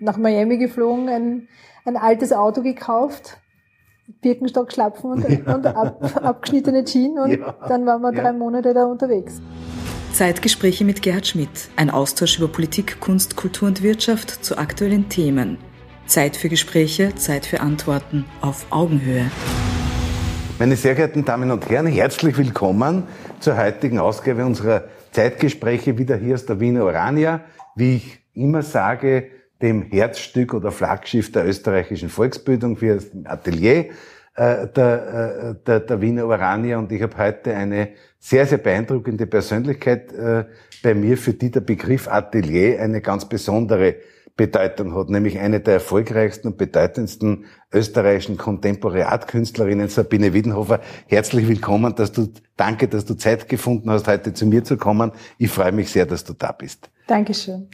nach Miami geflogen, ein, ein altes Auto gekauft, Birkenstock schlapfen und, ja. und ab, abgeschnittene Jeans und ja. dann waren wir drei Monate da unterwegs. Zeitgespräche mit Gerhard Schmidt. Ein Austausch über Politik, Kunst, Kultur und Wirtschaft zu aktuellen Themen. Zeit für Gespräche, Zeit für Antworten auf Augenhöhe. Meine sehr geehrten Damen und Herren, herzlich willkommen zur heutigen Ausgabe unserer Zeitgespräche wieder hier aus der Wiener Orania. Wie ich immer sage, dem Herzstück oder Flaggschiff der österreichischen Volksbildung für das Atelier äh, der, äh, der, der Wiener Orania. Und ich habe heute eine sehr, sehr beeindruckende Persönlichkeit äh, bei mir, für die der Begriff Atelier eine ganz besondere Bedeutung hat, nämlich eine der erfolgreichsten und bedeutendsten österreichischen Kontemporäatkünstlerinnen, Sabine Wiedenhofer. Herzlich willkommen, dass du, danke, dass du Zeit gefunden hast, heute zu mir zu kommen. Ich freue mich sehr, dass du da bist. Dankeschön.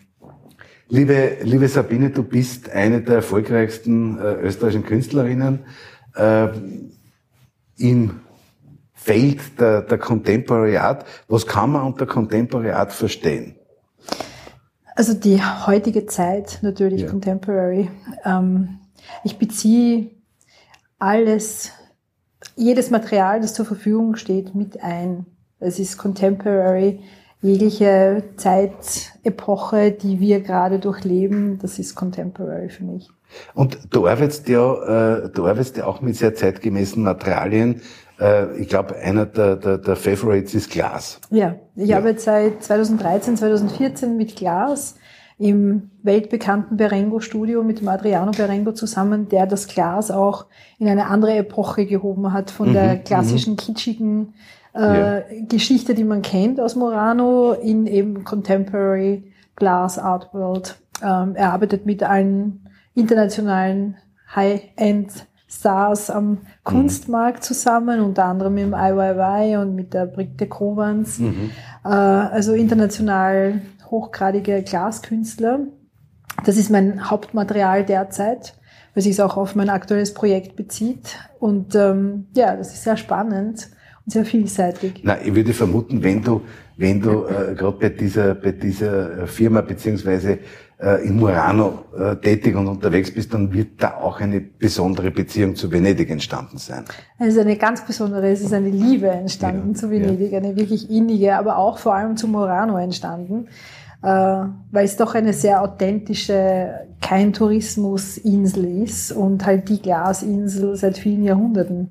Liebe, liebe Sabine, du bist eine der erfolgreichsten äh, österreichischen Künstlerinnen äh, im Feld der, der Contemporary Art. Was kann man unter Contemporary Art verstehen? Also die heutige Zeit natürlich ja. Contemporary. Ähm, ich beziehe alles, jedes Material, das zur Verfügung steht, mit ein. Es ist Contemporary. Jegliche Zeitepoche, die wir gerade durchleben, das ist Contemporary für mich. Und du arbeitest ja, äh, du arbeitest ja auch mit sehr zeitgemäßen Materialien. Äh, ich glaube, einer der, der, der Favorites ist Glas. Ja, ich ja. arbeite seit 2013, 2014 mit Glas im weltbekannten Berengo-Studio mit dem Adriano Berengo zusammen, der das Glas auch in eine andere Epoche gehoben hat von mhm, der mhm. klassischen, kitschigen äh, ja. Geschichte, die man kennt aus Morano, in eben Contemporary Glass Art World. Ähm, er arbeitet mit allen internationalen High-End Stars am mhm. Kunstmarkt zusammen, unter anderem mit dem IYY und mit der Brick de Covans. Mhm. Äh, also international hochgradige Glaskünstler. Das ist mein Hauptmaterial derzeit, weil sich es auch auf mein aktuelles Projekt bezieht. Und ähm, ja, das ist sehr spannend sehr vielseitig. Na, ich würde vermuten, wenn du, wenn du äh, gerade bei dieser, bei dieser Firma beziehungsweise äh, in Murano äh, tätig und unterwegs bist, dann wird da auch eine besondere Beziehung zu Venedig entstanden sein. Es ist eine ganz besondere, es ist eine Liebe entstanden ja, zu Venedig, ja. eine wirklich innige, aber auch vor allem zu Murano entstanden, äh, weil es doch eine sehr authentische, kein Tourismusinsel ist und halt die Glasinsel seit vielen Jahrhunderten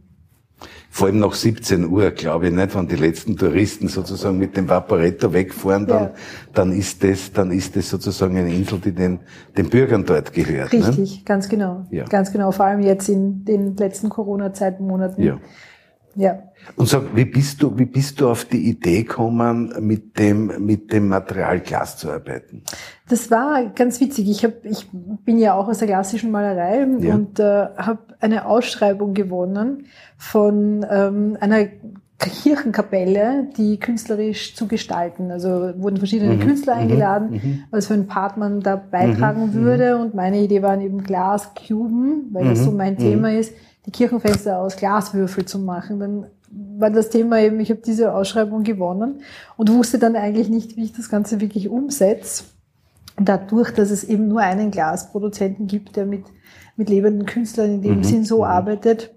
vor allem nach 17 Uhr, glaube ich, nicht, wenn die letzten Touristen sozusagen mit dem Vaporetto wegfahren, dann, ja. dann ist das, dann ist das sozusagen eine Insel, die den, den Bürgern dort gehört. Richtig, ne? ganz genau. Ja. Ganz genau. Vor allem jetzt in den letzten Corona-Zeitmonaten. Ja. Ja. Und sag, wie bist du, wie bist du auf die Idee gekommen, mit dem, mit dem Material Glas zu arbeiten? Das war ganz witzig. Ich, hab, ich bin ja auch aus der klassischen Malerei ja. und äh, habe eine Ausschreibung gewonnen von ähm, einer Kirchenkapelle, die künstlerisch zu gestalten. Also wurden verschiedene mhm. Künstler mhm. eingeladen, mhm. was für ein Part man da beitragen mhm. würde. Und meine Idee waren eben Glaskuben, weil das so mhm. mein mhm. Thema ist, die Kirchenfenster aus Glaswürfel zu machen. Dann war das Thema eben, ich habe diese Ausschreibung gewonnen und wusste dann eigentlich nicht, wie ich das Ganze wirklich umsetze. Dadurch, dass es eben nur einen Glasproduzenten gibt, der mit, mit lebenden Künstlern in dem Sinn so arbeitet,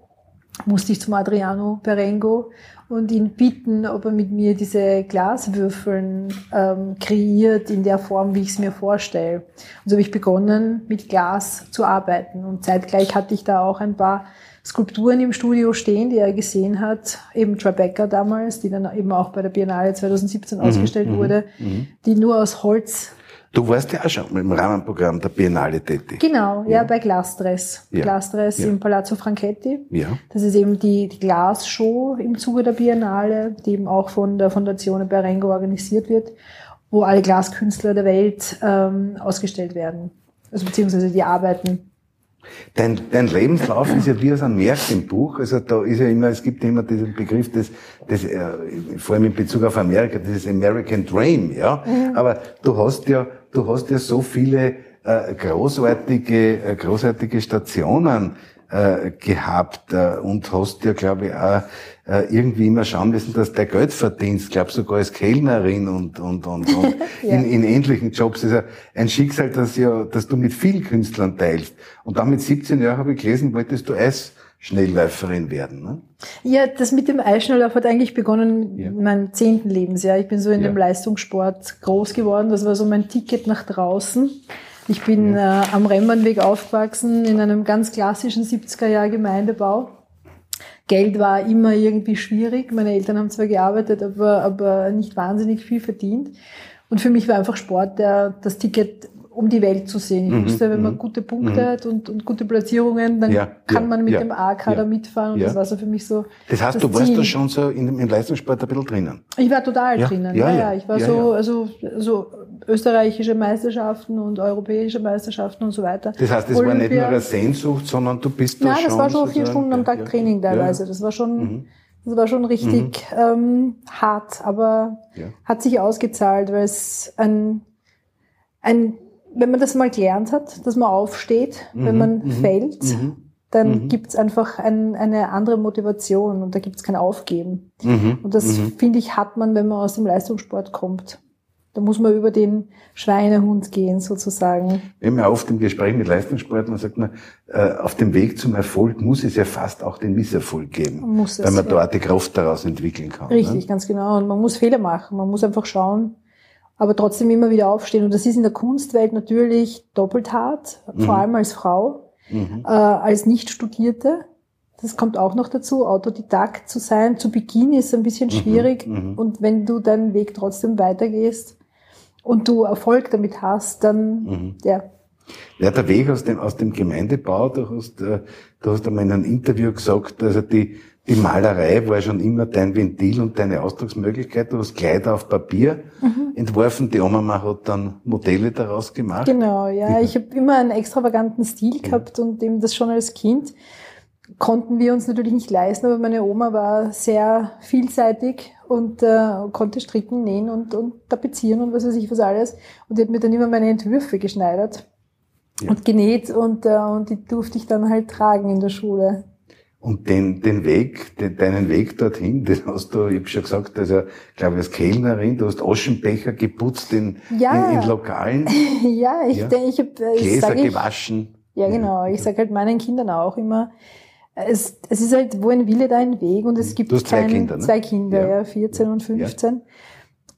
musste ich zum Adriano Berengo und ihn bitten, ob er mit mir diese Glaswürfeln ähm, kreiert in der Form, wie ich es mir vorstelle. Und so habe ich begonnen, mit Glas zu arbeiten. Und zeitgleich hatte ich da auch ein paar Skulpturen im Studio stehen, die er gesehen hat, eben Tribeca damals, die dann eben auch bei der Biennale 2017 mhm, ausgestellt mhm, wurde, mhm. die nur aus Holz Du warst ja auch schon im Rahmenprogramm der Biennale tätig. Genau, ja, ja bei Glasdress. Ja. Glasdress ja. im Palazzo Franchetti. Ja. Das ist eben die, die Glasshow im Zuge der Biennale, die eben auch von der Fondazione Berengo organisiert wird, wo alle Glaskünstler der Welt ähm, ausgestellt werden. Also beziehungsweise die Arbeiten Dein, dein Lebenslauf ist ja wie aus einem Märchenbuch. Also da ist ja immer, es gibt ja immer diesen Begriff des, des äh, vor allem in Bezug auf Amerika, dieses American Dream, ja. Mhm. Aber du hast ja, du hast ja so viele äh, großartige, äh, großartige Stationen äh, gehabt äh, und hast ja, glaube ich, auch irgendwie immer schauen müssen, dass der Geld verdienst, glaube sogar als Kellnerin und, und, und, und ja. in, in ähnlichen Jobs. Das ist ein Schicksal, das ja, dass du mit vielen Künstlern teilst. Und dann mit 17 Jahren habe ich gelesen, wolltest du Eis Schnellläuferin werden. Ne? Ja, das mit dem Eisschnelllauf hat eigentlich begonnen ja. in meinem zehnten Lebensjahr. Ich bin so in ja. dem Leistungssport groß geworden. Das war so mein Ticket nach draußen. Ich bin ja. äh, am Remmbernweg aufgewachsen in einem ganz klassischen 70er Jahr Gemeindebau. Geld war immer irgendwie schwierig. Meine Eltern haben zwar gearbeitet, aber, aber nicht wahnsinnig viel verdient. Und für mich war einfach Sport der, das Ticket um die Welt zu sehen. Ich mhm, wusste, wenn man mhm. gute Punkte mhm. hat und, und gute Platzierungen, dann ja, kann man mit ja, dem A-Kader ja, mitfahren und das war so für mich so. Das heißt, das du warst da schon so in, im Leistungssport ein bisschen drinnen? Ich war total drinnen, ja, ja, Ich war so, also, so österreichische Meisterschaften und europäische Meisterschaften und so weiter. Das heißt, das Olympia. war nicht nur eine Sehnsucht, sondern du bist da Nein, schon. Nein, das war schon vier Stunden am Tag Training teilweise. Das war schon, mhm. das war schon richtig mhm. ähm, hart, aber hat sich ausgezahlt, weil es ein, ein wenn man das mal gelernt hat, dass man aufsteht, mhm, wenn man mhm, fällt, mhm, dann mhm. gibt's einfach ein, eine andere Motivation und da gibt's kein Aufgeben. Mhm, und das, mhm. finde ich, hat man, wenn man aus dem Leistungssport kommt. Da muss man über den Schweinehund gehen, sozusagen. Immer oft im Gespräch mit Leistungssportlern sagt man, äh, auf dem Weg zum Erfolg muss es ja fast auch den Misserfolg geben, muss es, weil man ja. dort die Kraft daraus entwickeln kann. Richtig, ne? ganz genau. Und man muss Fehler machen. Man muss einfach schauen, aber trotzdem immer wieder aufstehen. Und das ist in der Kunstwelt natürlich doppelt hart, mhm. vor allem als Frau, mhm. äh, als Nicht-Studierte. Das kommt auch noch dazu, Autodidakt zu sein. Zu Beginn ist ein bisschen mhm. schwierig. Mhm. Und wenn du deinen Weg trotzdem weitergehst und du Erfolg damit hast, dann, mhm. ja. Ja, der Weg aus dem, aus dem Gemeindebau, du hast, äh, du hast einmal in einem Interview gesagt, also die, die Malerei war schon immer dein Ventil und deine Ausdrucksmöglichkeit. Du hast Kleider auf Papier mhm. entworfen. Die Oma hat dann Modelle daraus gemacht. Genau, ja. Ich habe immer einen extravaganten Stil gehabt und eben das schon als Kind konnten wir uns natürlich nicht leisten, aber meine Oma war sehr vielseitig und äh, konnte stricken, nähen und, und tapezieren und was weiß ich was alles. Und die hat mir dann immer meine Entwürfe geschneidert ja. und genäht und, äh, und die durfte ich dann halt tragen in der Schule. Und den, den Weg, den, deinen Weg dorthin, den hast du, ich habe schon gesagt, also, glaube ich, als Kellnerin, du hast Aschenbecher geputzt in, ja. in, in Lokalen. ja, ich ja. denke, ich habe äh, Gläser ich, gewaschen. Ja, genau. Ich sage halt meinen Kindern auch immer, es, es ist halt, wo ein Wille, da ein Weg und es gibt du hast kein, zwei Kinder, ne? zwei Kinder, ja, ja 14 und 15.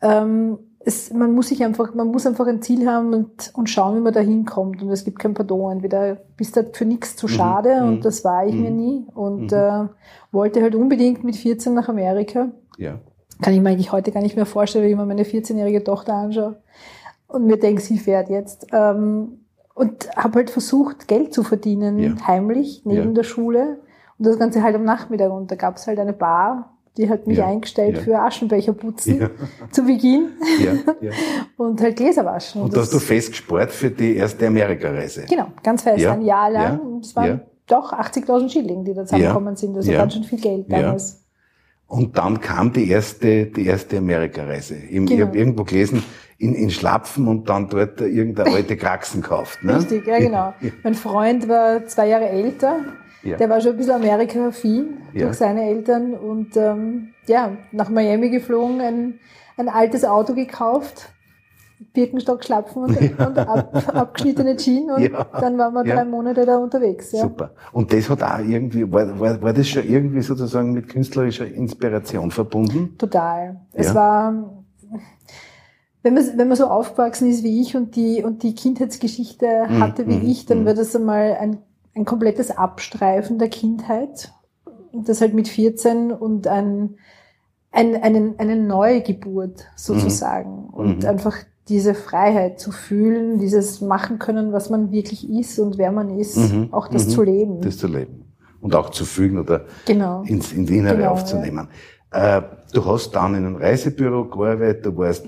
Ja. Ähm, es, man muss sich einfach, man muss einfach ein Ziel haben und, und schauen, wie man da hinkommt. Und es gibt kein Pardon. Entweder bist du für nichts zu mhm. schade mhm. und das war ich mhm. mir nie und mhm. äh, wollte halt unbedingt mit 14 nach Amerika. Ja. Kann ich mir eigentlich heute gar nicht mehr vorstellen, wie ich mir meine 14-jährige Tochter anschaue und mir denke, sie fährt jetzt. Ähm, und habe halt versucht, Geld zu verdienen, ja. heimlich, neben ja. der Schule. Und das Ganze halt am Nachmittag. Und da gab es halt eine Bar, die hat mich ja, eingestellt ja. für Aschenbecher putzen ja. zu Beginn und halt Gläser waschen. Und, und hast du fest gespart für die erste Amerikareise? Genau, ganz fest, ein Jahr lang. Es waren doch 80.000 Schilling, die da zusammengekommen sind, also ganz schön viel Geld damals. Und dann kam die erste, die erste Amerikareise. Ich, genau. ich habe irgendwo gelesen, in, in Schlapfen und dann dort irgendeine alte Kraxen kauft. Ne? Richtig, ja genau. Mein Freund war zwei Jahre älter ja. Der war schon ein bisschen Amerika-affin ja. durch seine Eltern und ähm, ja, nach Miami geflogen, ein, ein altes Auto gekauft, Birkenstock schlapfen und, ja. und ab, abgeschnittene Jeans und ja. dann waren wir drei Monate da unterwegs. Ja. Super. Und das hat auch irgendwie, war, war, war das schon irgendwie sozusagen mit künstlerischer Inspiration verbunden? Total. Es war, wenn man, wenn man so aufgewachsen ist wie ich und die, und die Kindheitsgeschichte mhm, hatte wie mm, ich, dann mm. wird das einmal ein ein komplettes Abstreifen der Kindheit. Das halt mit 14 und ein, ein, einen, eine Neugeburt sozusagen. Mhm. Und mhm. einfach diese Freiheit zu fühlen, dieses machen können, was man wirklich ist und wer man ist, mhm. auch das mhm. zu leben. Das zu leben. Und auch zu fühlen oder genau. ins, ins Innere genau, aufzunehmen. Ja. Äh, du hast dann in einem Reisebüro gearbeitet, du warst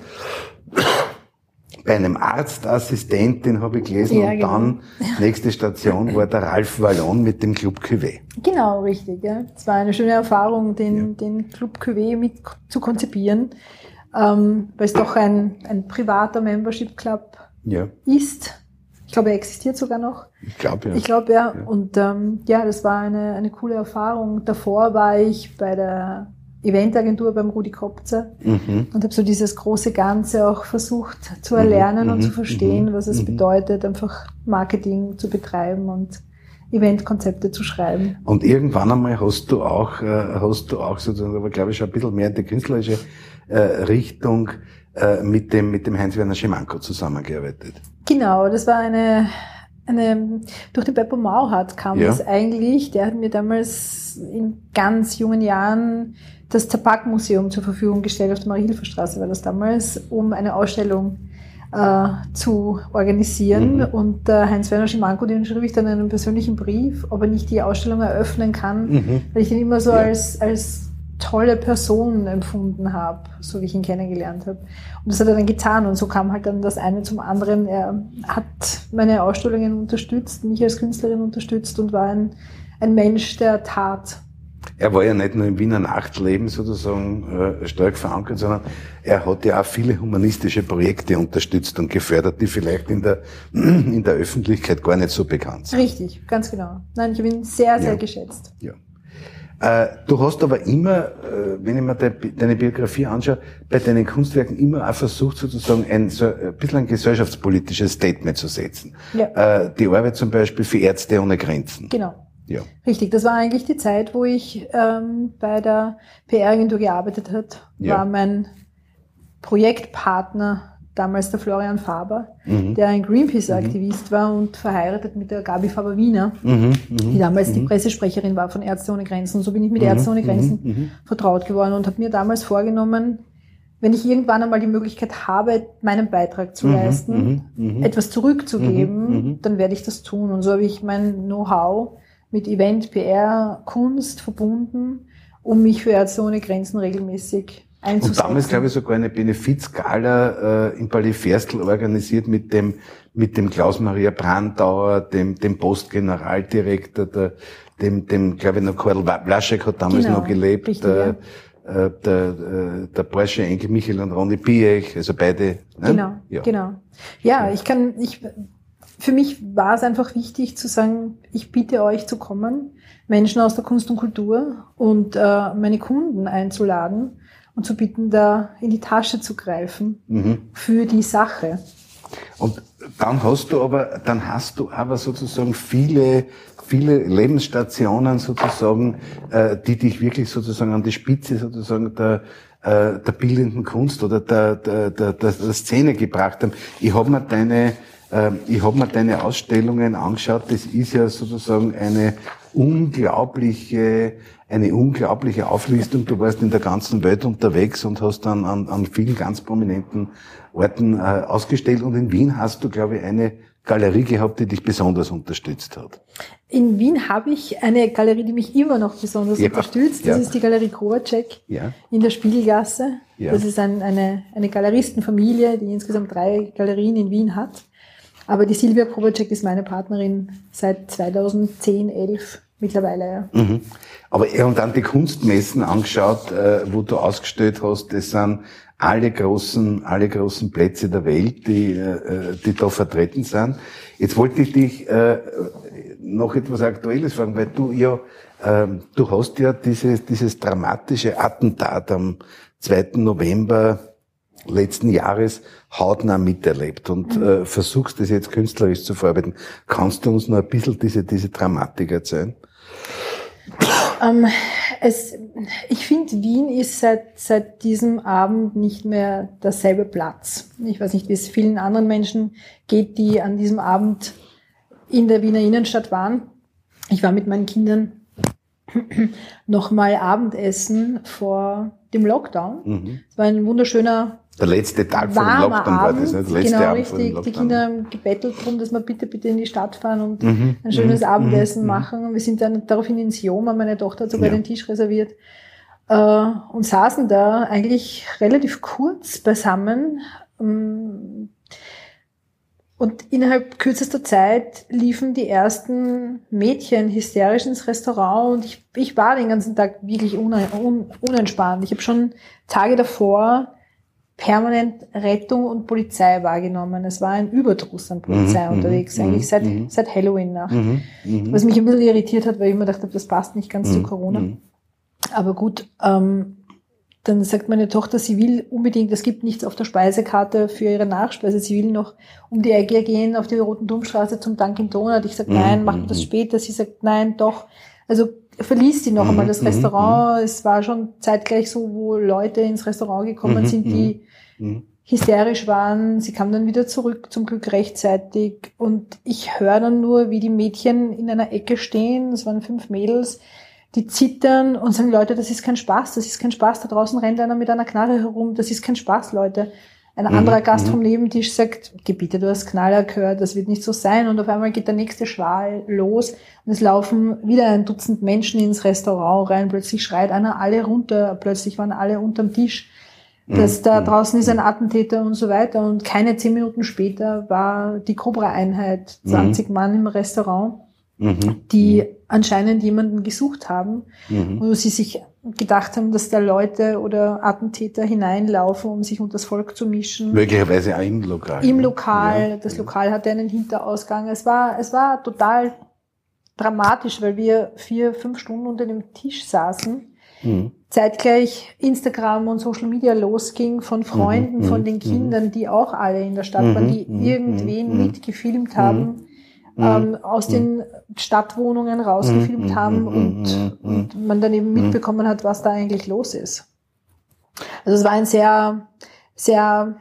bei einem Arztassistent, den habe ich gelesen, ja, und genau. dann nächste Station war der Ralf Wallon mit dem Club Cuvée. Genau, richtig. Ja. Es war eine schöne Erfahrung, den, ja. den Club Cuvée mit zu konzipieren, ähm, weil es doch ein, ein privater Membership Club ja. ist. glaube, er existiert sogar noch. Ich glaube ja. Ich glaube ja. ja. Und ähm, ja, das war eine, eine coole Erfahrung. Davor war ich bei der Eventagentur beim Rudi Kopzer mhm. und habe so dieses große Ganze auch versucht zu erlernen mhm. und zu mhm. verstehen, mhm. was es mhm. bedeutet, einfach Marketing zu betreiben und Eventkonzepte zu schreiben. Und irgendwann einmal hast du auch, äh, hast du auch sozusagen, aber glaube ich schon ein bisschen mehr in die künstlerische äh, Richtung äh, mit dem, mit dem Heinz-Werner Schimanko zusammengearbeitet. Genau, das war eine, eine, durch den Beppo Mauhardt kam ja. das eigentlich. Der hat mir damals in ganz jungen Jahren das Tabakmuseum zur Verfügung gestellt, auf der Marie-Hilfer-Straße war das damals, um eine Ausstellung äh, zu organisieren. Mhm. Und äh, Heinz-Werner Schimanko, den schrieb ich dann einen persönlichen Brief, ob er nicht die Ausstellung eröffnen kann, mhm. weil ich ihn immer so ja. als, als tolle Person empfunden habe, so wie ich ihn kennengelernt habe. Und das hat er dann getan und so kam halt dann das eine zum anderen. Er hat meine Ausstellungen unterstützt, mich als Künstlerin unterstützt und war ein, ein Mensch der Tat er war ja nicht nur im Wiener Nachtleben sozusagen äh, stark verankert, sondern er hat ja auch viele humanistische Projekte unterstützt und gefördert, die vielleicht in der, in der Öffentlichkeit gar nicht so bekannt sind. Richtig, ganz genau. Nein, ich bin sehr, sehr ja. geschätzt. Ja. Äh, du hast aber immer, äh, wenn ich mir deine Biografie anschaue, bei deinen Kunstwerken immer auch versucht, sozusagen ein, so ein bisschen ein gesellschaftspolitisches Statement zu setzen. Ja. Die Arbeit zum Beispiel für Ärzte ohne Grenzen. Genau. Ja. Richtig, das war eigentlich die Zeit, wo ich ähm, bei der PR-Agentur gearbeitet hat. Ja. War mein Projektpartner damals der Florian Faber, mhm. der ein Greenpeace-Aktivist mhm. war und verheiratet mit der Gabi Faber-Wiener, mhm. mhm. die damals die mhm. Pressesprecherin war von Ärzte ohne Grenzen. Und so bin ich mit mhm. Ärzte ohne Grenzen vertraut geworden und habe mir damals vorgenommen, wenn ich irgendwann einmal die Möglichkeit habe, meinen Beitrag zu leisten, etwas zurückzugeben, dann werde ich das tun. Und so habe ich mein Know-how mit Event, PR, Kunst verbunden, um mich für Ärzte ohne Grenzen regelmäßig einzusetzen. Und damals, glaube ich, sogar eine Benefizgala äh, im Palais Ferstel organisiert mit dem, mit dem Klaus-Maria Brandauer, dem, dem Postgeneraldirektor, der, dem, dem, glaube ich, noch Karl Blaschek hat damals genau, noch gelebt, richtig, äh, ja. äh, der, äh, der Porsche Enkel Michael und Ronny Biech, also beide. Ne? Genau, ja. genau. Ja, ich kann, ich für mich war es einfach wichtig zu sagen, ich bitte euch zu kommen, Menschen aus der Kunst und Kultur und äh, meine Kunden einzuladen und zu bitten, da in die Tasche zu greifen mhm. für die Sache. Und dann hast du aber, dann hast du aber sozusagen viele, viele Lebensstationen sozusagen, äh, die dich wirklich sozusagen an die Spitze sozusagen der, äh, der bildenden Kunst oder der, der, der, der, der Szene gebracht haben. Ich habe mir deine ich habe mir deine Ausstellungen angeschaut. Das ist ja sozusagen eine unglaubliche, eine unglaubliche Auflistung. Du warst in der ganzen Welt unterwegs und hast dann an, an vielen ganz prominenten Orten äh, ausgestellt. Und in Wien hast du, glaube ich, eine Galerie gehabt, die dich besonders unterstützt hat. In Wien habe ich eine Galerie, die mich immer noch besonders ja, unterstützt. Das ja. ist die Galerie Kroacek ja. in der Spiegelgasse. Das ist ein, eine, eine Galeristenfamilie, die insgesamt drei Galerien in Wien hat. Aber die Silvia Probacek ist meine Partnerin seit 2010, 11 mittlerweile. Ja. Mhm. Aber er dann die Kunstmessen angeschaut, äh, wo du ausgestellt hast, das sind alle großen, alle großen Plätze der Welt, die, äh, die da vertreten sind. Jetzt wollte ich dich äh, noch etwas Aktuelles fragen, weil du ja, ähm, du hast ja dieses, dieses dramatische Attentat am 2. November letzten Jahres hautnah miterlebt und mhm. äh, versuchst das jetzt künstlerisch zu verarbeiten. Kannst du uns noch ein bisschen diese, diese Dramatik erzählen? Ähm, es, ich finde, Wien ist seit, seit diesem Abend nicht mehr derselbe Platz. Ich weiß nicht, wie es vielen anderen Menschen geht, die an diesem Abend in der Wiener Innenstadt waren. Ich war mit meinen Kindern nochmal Abendessen vor dem Lockdown. Mhm. Es war ein wunderschöner der letzte Tag vor dem Lockdown war das, ne? Der letzte genau, Abend richtig. Die Kinder haben gebettelt darum, dass wir bitte, bitte in die Stadt fahren und mhm. ein schönes mhm. Abendessen mhm. machen. Und wir sind dann daraufhin ins Joma, meine Tochter hat sogar ja. den Tisch reserviert, äh, und saßen da eigentlich relativ kurz beisammen. Ähm, und innerhalb kürzester Zeit liefen die ersten Mädchen hysterisch ins Restaurant und ich, ich war den ganzen Tag wirklich unentspannt. Ich habe schon Tage davor permanent Rettung und Polizei wahrgenommen. Es war ein Überdruss an Polizei mhm, unterwegs, mhm, eigentlich seit, mhm. seit Halloween-Nacht. Mhm, mhm, Was mich ein bisschen irritiert hat, weil ich immer dachte, das passt nicht ganz zu mhm, Corona. Aber gut, ähm, dann sagt meine Tochter, sie will unbedingt, es gibt nichts auf der Speisekarte für ihre Nachspeise, sie will noch um die Ecke gehen auf die Roten Domstraße zum Dunkin Donut. Ich sage, nein, machen wir das später. Sie sagt, nein, doch. Also verließ sie noch einmal das Restaurant. Es war schon zeitgleich so, wo Leute ins Restaurant gekommen sind, die hysterisch waren. Sie kam dann wieder zurück, zum Glück rechtzeitig. Und ich höre dann nur, wie die Mädchen in einer Ecke stehen. Es waren fünf Mädels die zittern und sagen, Leute, das ist kein Spaß, das ist kein Spaß, da draußen rennt einer mit einer Knarre herum, das ist kein Spaß, Leute. Ein mhm. anderer Gast mhm. vom Nebentisch sagt, Gebiete, du hast Knaller gehört, das wird nicht so sein. Und auf einmal geht der nächste Schwal los und es laufen wieder ein Dutzend Menschen ins Restaurant rein. Plötzlich schreit einer alle runter, plötzlich waren alle unterm Tisch. Dass mhm. da draußen ist ein Attentäter und so weiter. Und keine zehn Minuten später war die Cobra-Einheit, 20 mhm. Mann im Restaurant mhm. die mhm. anscheinend jemanden gesucht haben, mhm. wo sie sich gedacht haben, dass da Leute oder Attentäter hineinlaufen, um sich unter das Volk zu mischen. Möglicherweise auch im Lokal. Im Lokal. Ja. Das Lokal hatte einen Hinterausgang. Es war, es war total dramatisch, weil wir vier, fünf Stunden unter dem Tisch saßen. Mhm. Zeitgleich Instagram und Social Media losging von Freunden, mhm. von mhm. den Kindern, die auch alle in der Stadt waren, die mhm. irgendwen mitgefilmt haben Mhm. ähm, aus mhm. den Stadtwohnungen rausgefilmt mhm. haben und, und man dann eben mitbekommen hat, was da eigentlich los ist. Also es war ein sehr, sehr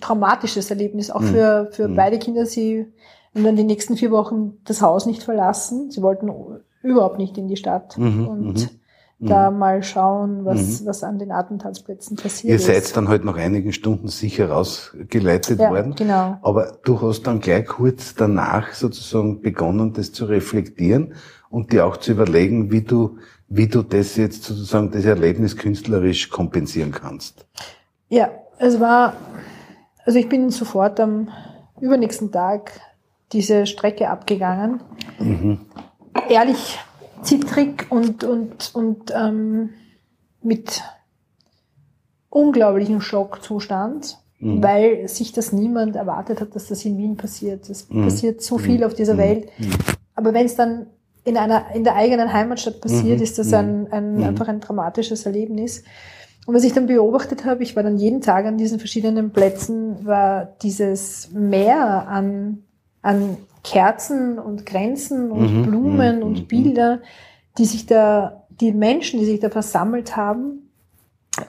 traumatisches Erlebnis, auch für, für beide Kinder. Sie haben dann die nächsten vier Wochen das Haus nicht verlassen. Sie wollten überhaupt nicht in die Stadt. und da mhm. mal schauen, was, mhm. was an den Attentatsplätzen passiert Ihr seid ist. dann halt nach einigen Stunden sicher rausgeleitet ja, worden. Genau. Aber du hast dann gleich kurz danach sozusagen begonnen, das zu reflektieren und dir auch zu überlegen, wie du, wie du das jetzt sozusagen, das Erlebnis künstlerisch kompensieren kannst. Ja, es war, also ich bin sofort am übernächsten Tag diese Strecke abgegangen. Mhm. Ehrlich zittrig und, und, und ähm, mit unglaublichem Schockzustand, mhm. weil sich das niemand erwartet hat, dass das in Wien passiert. Es mhm. passiert so viel auf dieser mhm. Welt. Mhm. Aber wenn es dann in einer in der eigenen Heimatstadt passiert, mhm. ist das ein, ein einfach ein dramatisches Erlebnis. Und was ich dann beobachtet habe, ich war dann jeden Tag an diesen verschiedenen Plätzen, war dieses Meer an, an Kerzen und Grenzen und mhm. Blumen mhm. und mhm. Bilder, die sich da, die Menschen, die sich da versammelt haben,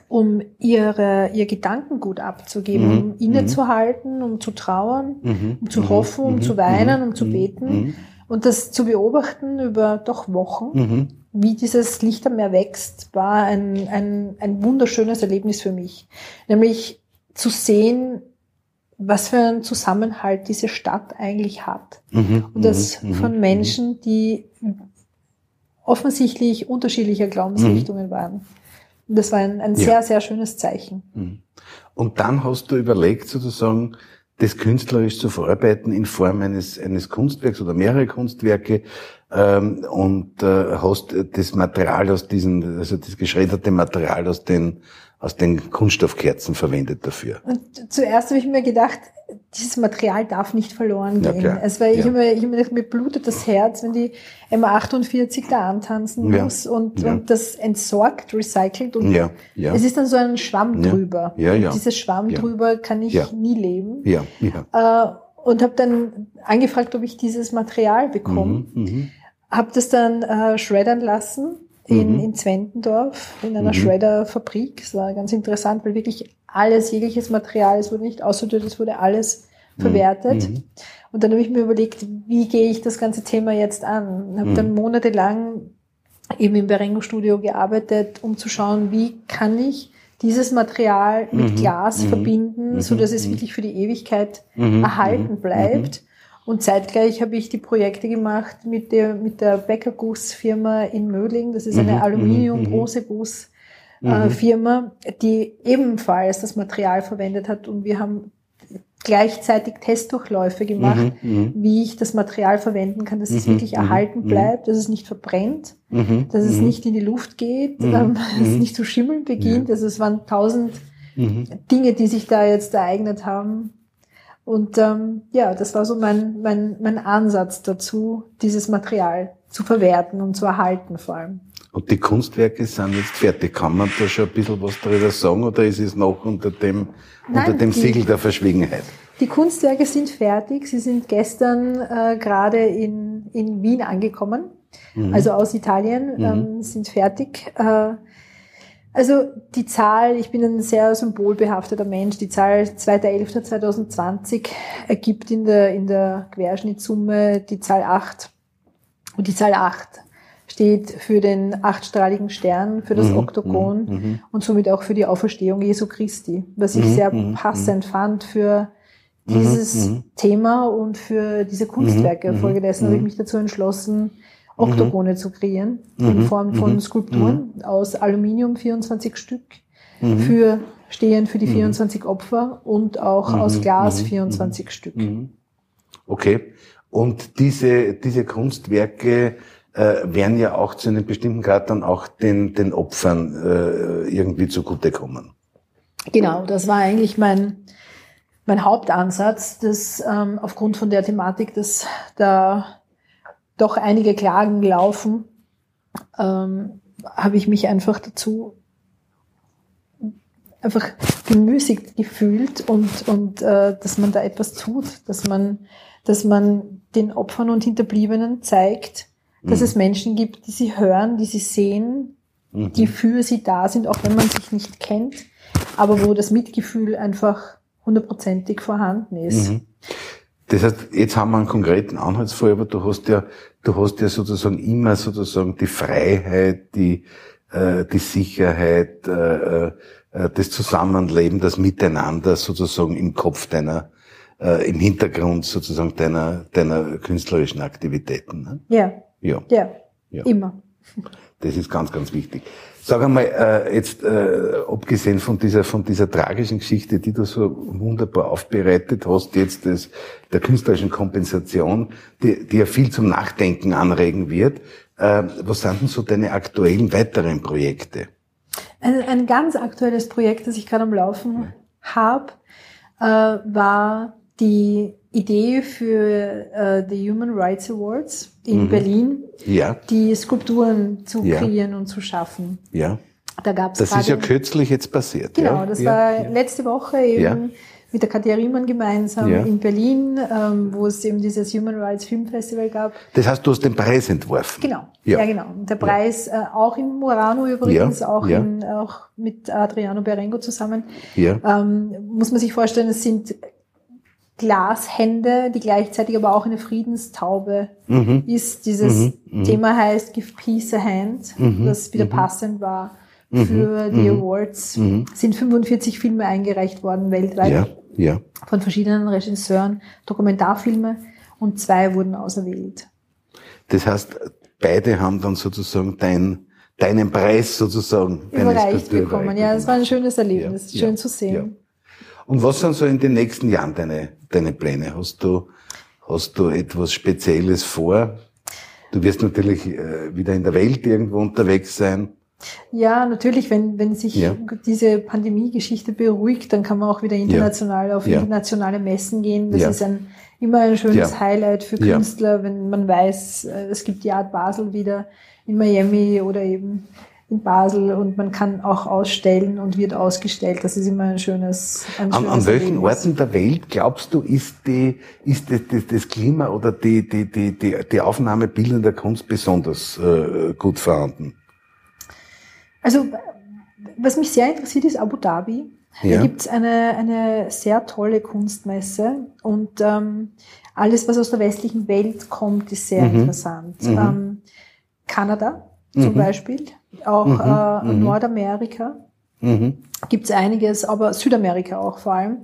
um ihre, ihr Gedankengut abzugeben, mhm. um innezuhalten, um zu trauern, mhm. um zu mhm. hoffen, um zu weinen, um zu beten und das zu beobachten über doch Wochen, wie dieses Licht am Meer wächst, war ein, ein, ein wunderschönes Erlebnis für mich. Nämlich zu sehen, was für einen Zusammenhalt diese Stadt eigentlich hat. Mhm, und das mhm, von mhm. Menschen, die offensichtlich unterschiedlicher Glaubensrichtungen mhm. waren. Und das war ein, ein sehr, ja. sehr schönes Zeichen. Mhm. Und dann hast du überlegt, sozusagen, das künstlerisch zu verarbeiten in Form eines, eines Kunstwerks oder mehrere Kunstwerke ähm, und äh, hast das Material aus diesen, also das geschredderte Material aus den aus den Kunststoffkerzen verwendet dafür. Und zuerst habe ich mir gedacht, dieses Material darf nicht verloren gehen. Ja, also weil ja. ich immer, ich immer gedacht, mir blutet das Herz, wenn die MA48 da antanzen ja. muss und, ja. und das entsorgt, recycelt und ja. Ja. es ist dann so ein Schwamm drüber. Ja, ja. Und dieses Schwamm drüber kann ich nie leben. Ja. Ja. Äh, und habe dann angefragt, ob ich dieses Material bekomme. Mhm, habe das dann äh, schreddern lassen in, mhm. in Zwentendorf in einer mhm. Shredder-Fabrik. Es war ganz interessant, weil wirklich alles, jegliches Material, es wurde nicht aussortiert, es wurde alles mhm. verwertet. Mhm. Und dann habe ich mir überlegt, wie gehe ich das ganze Thema jetzt an? Habe dann mhm. monatelang eben im Berengo-Studio gearbeitet, um zu schauen, wie kann ich dieses Material mit mhm. Glas verbinden, so dass es wirklich für die Ewigkeit erhalten bleibt. Und zeitgleich habe ich die Projekte gemacht mit der, mit der Bäckergussfirma in Mödling. Das ist eine mhm, Aluminium-Bronzeguss-Firma, mhm. äh, die ebenfalls das Material verwendet hat. Und wir haben gleichzeitig Testdurchläufe gemacht, mhm, mhm. wie ich das Material verwenden kann, dass es mhm, wirklich erhalten bleibt, dass es nicht verbrennt, dass es nicht in die Luft geht, ähm, dass es nicht zu schimmeln beginnt. Also es waren tausend mhm. Dinge, die sich da jetzt ereignet haben. Und ähm, ja, das war so mein, mein, mein Ansatz dazu, dieses Material zu verwerten und zu erhalten vor allem. Und die Kunstwerke sind jetzt fertig. Kann man da schon ein bisschen was darüber sagen oder ist es noch unter dem, Nein, unter dem die, Siegel der Verschwiegenheit? Die Kunstwerke sind fertig. Sie sind gestern äh, gerade in, in Wien angekommen, mhm. also aus Italien, mhm. ähm, sind fertig. Äh, also die Zahl, ich bin ein sehr symbolbehafteter Mensch, die Zahl 2.11.2020 ergibt in der, in der Querschnittssumme die Zahl 8. Und die Zahl 8 steht für den achtstrahligen Stern, für das mhm, Oktogon mhm, mhm. und somit auch für die Auferstehung Jesu Christi, was ich mhm, sehr mhm, passend fand für dieses Thema und für diese Kunstwerke. Folgedessen habe ich mich dazu entschlossen, Oktogone zu kreieren, in Form von Skulpturen aus Aluminium, 24 Stück, für stehen für die 24 Opfer und auch aus Glas 24 Stück. Okay. Und diese, diese Kunstwerke äh, werden ja auch zu einem bestimmten Grad dann auch den, den Opfern äh, irgendwie zugutekommen. Genau, das war eigentlich mein, mein Hauptansatz, dass ähm, aufgrund von der Thematik, dass da doch einige Klagen laufen, ähm, habe ich mich einfach dazu einfach gemüßigt gefühlt und, und äh, dass man da etwas tut, dass man, dass man den Opfern und Hinterbliebenen zeigt, dass mhm. es Menschen gibt, die sie hören, die sie sehen, mhm. die für sie da sind, auch wenn man sich nicht kennt, aber wo das Mitgefühl einfach hundertprozentig vorhanden ist. Mhm. Das heißt, jetzt haben wir einen konkreten Anhaltsfall, aber du hast ja, du hast ja sozusagen immer sozusagen die Freiheit, die, äh, die Sicherheit, äh, äh, das Zusammenleben, das Miteinander sozusagen im Kopf deiner, äh, im Hintergrund sozusagen deiner, deiner künstlerischen Aktivitäten. Ne? Ja. Ja. ja. Ja, immer. Das ist ganz, ganz wichtig. Sag einmal, äh, jetzt äh, abgesehen von dieser von dieser tragischen Geschichte, die du so wunderbar aufbereitet hast, jetzt des, der künstlerischen Kompensation, die, die ja viel zum Nachdenken anregen wird. Äh, was sind denn so deine aktuellen weiteren Projekte? Ein, ein ganz aktuelles Projekt, das ich gerade am Laufen habe, äh, war die Idee für äh, die Human Rights Awards in mhm. Berlin, ja. die Skulpturen zu ja. kreieren und zu schaffen. Ja. Da gab's das ist ja kürzlich jetzt passiert. Genau, ja? das war letzte Woche eben mit der Katja Riemann gemeinsam in Berlin, ähm, wo es eben dieses Human Rights Film Festival gab. Das heißt, du hast den Preis entworfen. Genau, ja, genau. Und der Preis äh, auch in Murano übrigens, auch, In, auch mit Adriano Berengo zusammen. Ja. Ähm, muss man sich vorstellen, es sind Glashände, die gleichzeitig aber auch eine Friedenstaube mhm. ist. Dieses mhm. mhm. Thema heißt Give Peace a Hand, mhm. das wieder mhm. passend war mhm. für die Awards. Sind 45 Filme eingereicht worden weltweit ja. Ja. von verschiedenen Regisseuren, Dokumentarfilme und zwei wurden auserwählt. Das heißt, beide haben dann sozusagen dein, deinen Preis sozusagen überreicht bekommen. Ja, das war ein schönes Erlebnis, ja. schön zu sehen. Und was sind so in den nächsten Jahren deine, deine Pläne? Hast du, hast du etwas Spezielles vor? Du wirst natürlich äh, wieder in der Welt irgendwo unterwegs sein. Ja, natürlich, wenn, wenn sich ja. diese Pandemie-Geschichte beruhigt, dann kann man auch wieder international ja. auf ja. internationale Messen gehen. Das ist ein, immer ein schönes Highlight für Künstler, wenn man weiß, äh, es gibt die Art Basel wieder in Miami oder eben in Basel und man kann auch ausstellen und wird ausgestellt. Das ist immer ein schönes, ein an, an welchen Erlebnis. Orten der Welt glaubst du, ist die, ist das, das, das Klima oder die, die, die, die, die Aufnahme bildender Kunst besonders äh, gut vorhanden? Also, was mich sehr interessiert, ist Abu Dhabi. Ja. Da gibt's eine, eine sehr tolle Kunstmesse und ähm, alles, was aus der westlichen Welt kommt, ist sehr mhm. interessant. Mhm. Ähm, Kanada zum mhm. Beispiel auch mhm, äh, mhm. Nordamerika mhm. gibt es einiges, aber Südamerika auch vor allem.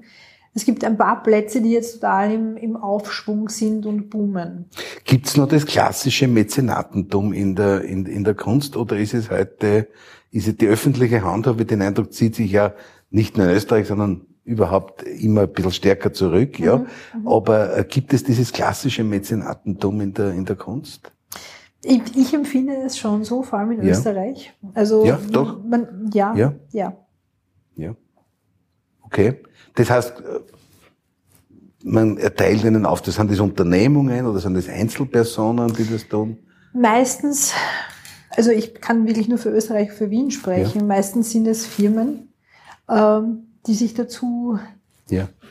Es gibt ein paar Plätze, die jetzt total im, im Aufschwung sind und boomen. Gibt es noch das klassische Mäzenatentum in der, in, in der Kunst oder ist es heute, ist es die öffentliche Hand, habe ich den Eindruck, zieht sich ja nicht nur in Österreich, sondern überhaupt immer ein bisschen stärker zurück, ja. Mhm, mhm. Aber äh, gibt es dieses klassische Mäzenatentum in der, in der Kunst? Ich, ich empfinde es schon so, vor allem in ja. Österreich. Also ja, doch. Man, ja, ja, ja. Ja. Okay. Das heißt, man erteilt ihnen auf, das sind das Unternehmungen oder sind das Einzelpersonen, die das tun? Meistens, also ich kann wirklich nur für Österreich, für Wien sprechen. Ja. Meistens sind es Firmen, ähm, die sich dazu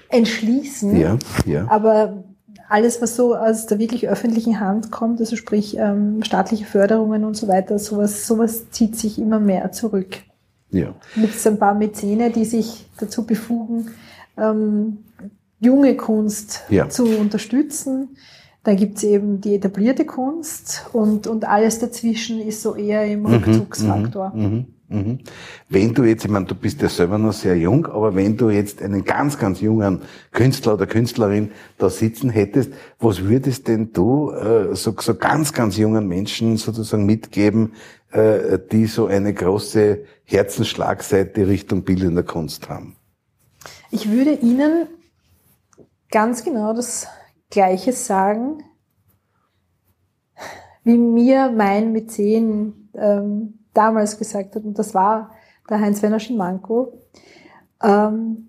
entschließen. Ja. Ja. Aber alles, was so aus der wirklich öffentlichen Hand kommt, also sprich ähm, staatliche Förderungen und so weiter, sowas, sowas zieht sich immer mehr zurück. Ja. Mit so ein paar Mäzene, die sich dazu befugen, ähm, junge Kunst ja. zu unterstützen. Dann gibt's eben die etablierte Kunst und, und alles dazwischen ist so eher im mhm, Rückzugsfaktor. Mhm, mhm, mhm. Wenn du jetzt, ich meine, du bist ja selber noch sehr jung, aber wenn du jetzt einen ganz, ganz jungen Künstler oder Künstlerin da sitzen hättest, was würdest denn du äh, so, so ganz, ganz jungen Menschen sozusagen mitgeben, äh, die so eine große Herzensschlagseite Richtung bildender Kunst haben? Ich würde ihnen ganz genau das Gleiche sagen, wie mir mein Mäzen ähm, damals gesagt hat, und das war der Heinz-Werner Schimanko, ähm,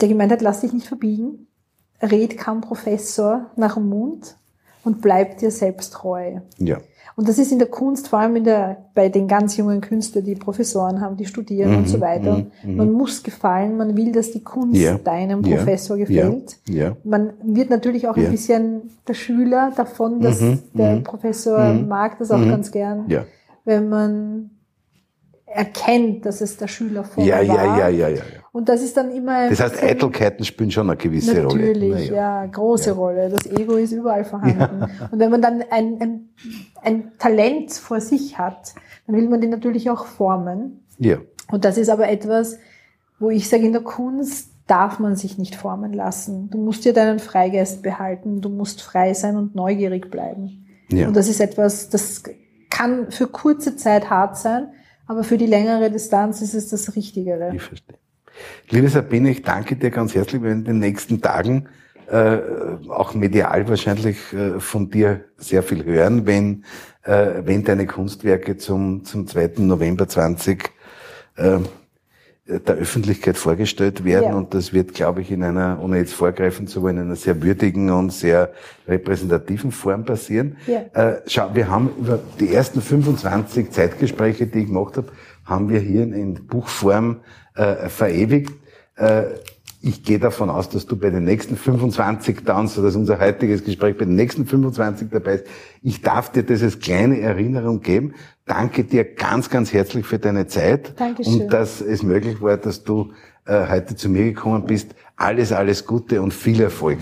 der gemeint hat, lass dich nicht verbiegen, red kein Professor nach dem Mund und bleib dir selbst treu. Ja. Und das ist in der Kunst, vor allem in der, bei den ganz jungen Künstlern, die Professoren haben, die studieren mhm, und so weiter. Mhm, mhm, man muss gefallen, man will, dass die Kunst yeah, deinem Professor yeah, gefällt. Yeah, man wird natürlich auch ein bisschen der Schüler davon, dass mhm, der mhm. Professor mhm. mag das auch ganz gern, wenn man erkennt, dass es der Schüler vorher ja, war. Ja, ja, ja, ja. Und das ist dann immer. Das heißt, Eitelkeiten spielen schon eine gewisse natürlich, Rolle. Natürlich, ja. ja, große ja. Rolle. Das Ego ist überall vorhanden. Ja. Und wenn man dann ein, ein, ein Talent vor sich hat, dann will man den natürlich auch formen. Ja. Und das ist aber etwas, wo ich sage, in der Kunst darf man sich nicht formen lassen. Du musst dir deinen Freigeist behalten, du musst frei sein und neugierig bleiben. Ja. Und das ist etwas, das kann für kurze Zeit hart sein, aber für die längere Distanz ist es das Richtigere. Ich verstehe. Liebe Sabine, ich danke dir ganz herzlich. Wir werden in den nächsten Tagen äh, auch medial wahrscheinlich äh, von dir sehr viel hören, wenn, äh, wenn deine Kunstwerke zum, zum 2. November 20 äh, der Öffentlichkeit vorgestellt werden. Ja. Und das wird, glaube ich, in einer, ohne jetzt vorgreifen zu wollen, in einer sehr würdigen und sehr repräsentativen Form passieren. Ja. Äh, schau, wir haben über die ersten 25 Zeitgespräche, die ich gemacht habe, haben wir hier in Buchform äh, verewigt. Äh, ich gehe davon aus, dass du bei den nächsten 25 dann, so dass unser heutiges Gespräch bei den nächsten 25 dabei ist. Ich darf dir das als kleine Erinnerung geben. Danke dir ganz, ganz herzlich für deine Zeit Dankeschön. und dass es möglich war, dass du äh, heute zu mir gekommen bist. Alles, alles Gute und viel Erfolg.